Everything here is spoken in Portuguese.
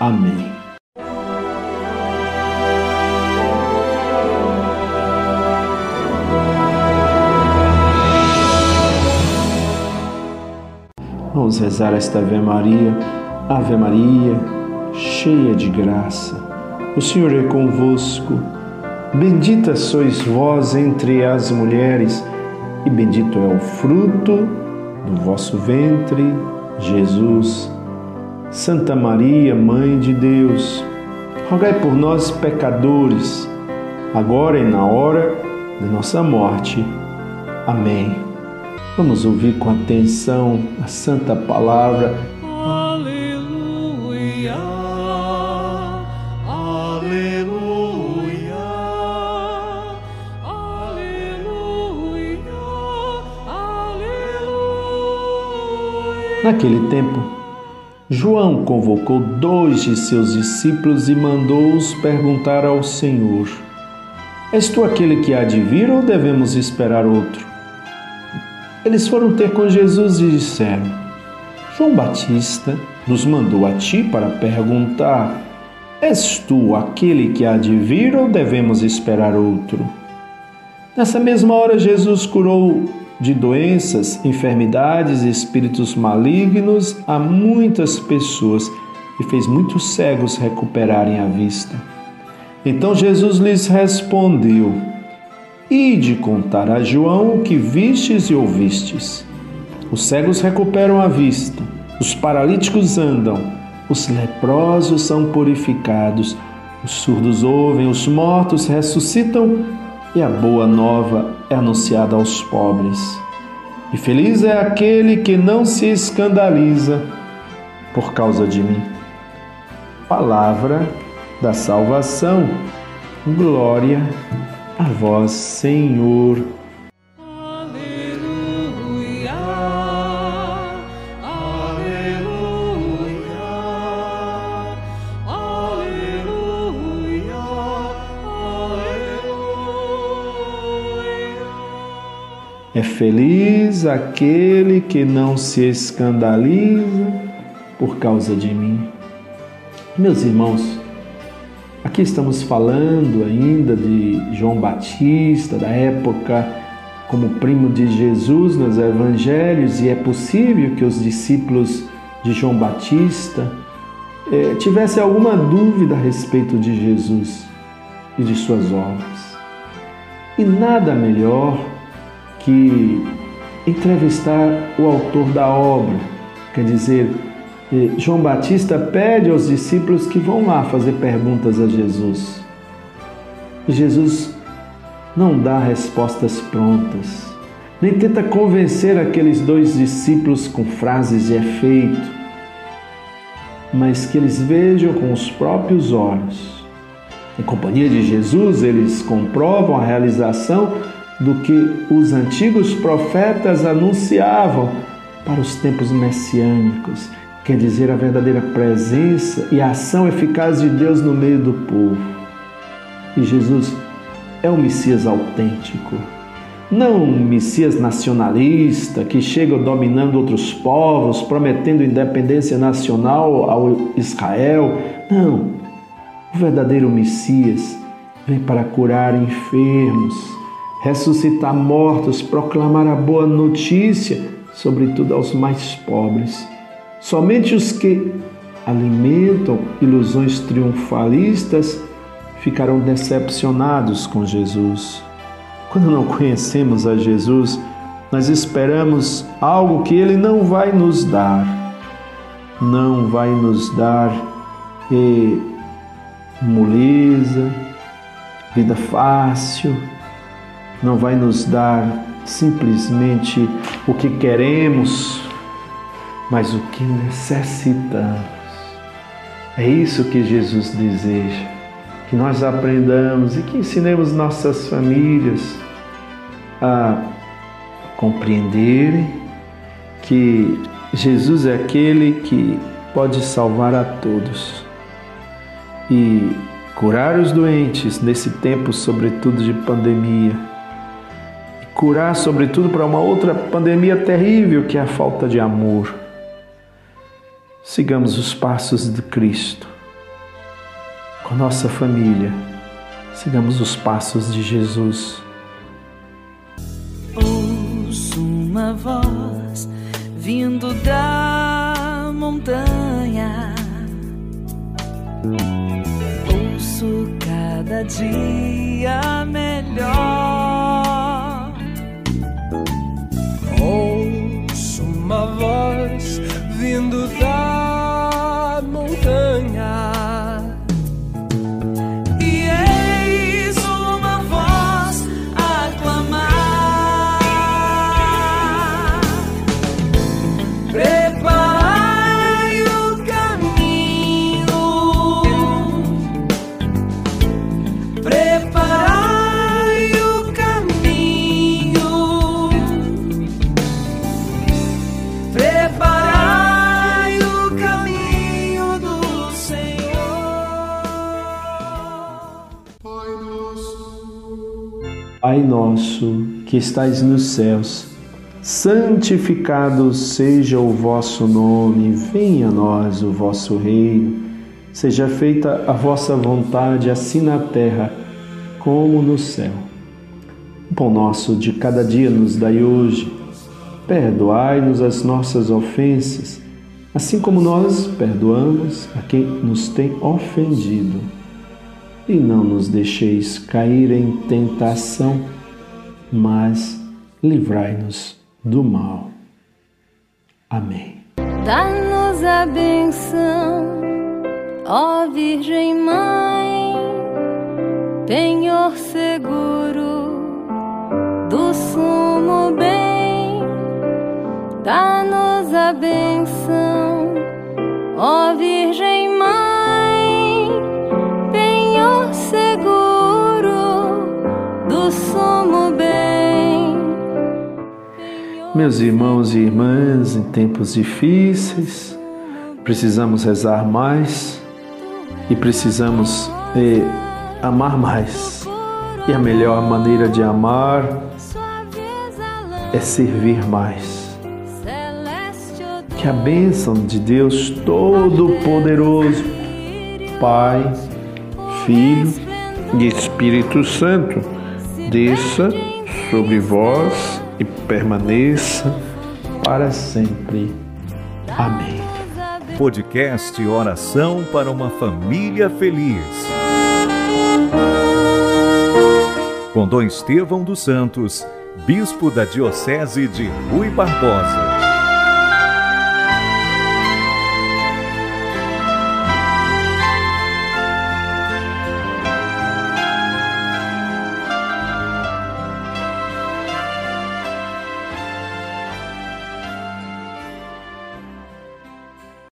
Amém. Vamos rezar esta Ave Maria. Ave Maria, cheia de graça, o Senhor é convosco. Bendita sois vós entre as mulheres, e bendito é o fruto do vosso ventre, Jesus. Santa Maria, Mãe de Deus, rogai por nós, pecadores, agora e na hora de nossa morte. Amém. Vamos ouvir com atenção a santa palavra. Aleluia, aleluia, aleluia, aleluia. Naquele tempo, João convocou dois de seus discípulos e mandou-os perguntar ao Senhor: És tu aquele que há de vir ou devemos esperar outro? Eles foram ter com Jesus e disseram: João Batista nos mandou a ti para perguntar: És tu aquele que há de vir ou devemos esperar outro? Nessa mesma hora, Jesus curou de doenças, enfermidades e espíritos malignos a muitas pessoas e fez muitos cegos recuperarem a vista. Então Jesus lhes respondeu: Ide contar a João o que vistes e ouvistes. Os cegos recuperam a vista, os paralíticos andam, os leprosos são purificados, os surdos ouvem, os mortos ressuscitam e a boa nova é anunciada aos pobres. E feliz é aquele que não se escandaliza por causa de mim. Palavra da salvação. Glória a vós, Senhor. Feliz aquele que não se escandaliza por causa de mim. Meus irmãos, aqui estamos falando ainda de João Batista, da época como primo de Jesus nos evangelhos, e é possível que os discípulos de João Batista eh, tivessem alguma dúvida a respeito de Jesus e de suas obras. E nada melhor que entrevistar o autor da obra. Quer dizer, eh, João Batista pede aos discípulos que vão lá fazer perguntas a Jesus. Jesus não dá respostas prontas, nem tenta convencer aqueles dois discípulos com frases de efeito, mas que eles vejam com os próprios olhos. Em companhia de Jesus, eles comprovam a realização do que os antigos profetas anunciavam para os tempos messiânicos, quer dizer, a verdadeira presença e ação eficaz de Deus no meio do povo. E Jesus é o Messias autêntico, não um Messias nacionalista que chega dominando outros povos, prometendo independência nacional ao Israel. Não, o verdadeiro Messias vem para curar enfermos, ressuscitar mortos, proclamar a boa notícia, sobretudo aos mais pobres. Somente os que alimentam ilusões triunfalistas ficarão decepcionados com Jesus. Quando não conhecemos a Jesus, nós esperamos algo que Ele não vai nos dar. Não vai nos dar e moleza, vida fácil, não vai nos dar simplesmente o que queremos, mas o que necessitamos. É isso que Jesus deseja, que nós aprendamos e que ensinemos nossas famílias a compreenderem que Jesus é aquele que pode salvar a todos e curar os doentes nesse tempo, sobretudo de pandemia, curar, sobretudo, para uma outra pandemia terrível que é a falta de amor. Sigamos os passos de Cristo com nossa família, sigamos os passos de Jesus. Ouço uma voz vindo da montanha. Ouço cada dia melhor. Voz vindo da Pai nosso que estais nos céus, santificado seja o vosso nome, venha a nós o vosso reino, seja feita a vossa vontade, assim na terra como no céu. O pão nosso de cada dia nos dai hoje, perdoai-nos as nossas ofensas, assim como nós perdoamos a quem nos tem ofendido e não nos deixeis cair em tentação, mas livrai-nos do mal. Amém. Dá-nos a benção, ó Virgem Mãe, penhor seguro Meus irmãos e irmãs, em tempos difíceis, precisamos rezar mais e precisamos eh, amar mais. E a melhor maneira de amar é servir mais. Que a bênção de Deus Todo-Poderoso, Pai, Filho e Espírito Santo, desça sobre vós e permaneça para sempre. Amém. Podcast Oração para uma Família Feliz. Com Dom Estevão dos Santos, Bispo da Diocese de Rui Barbosa.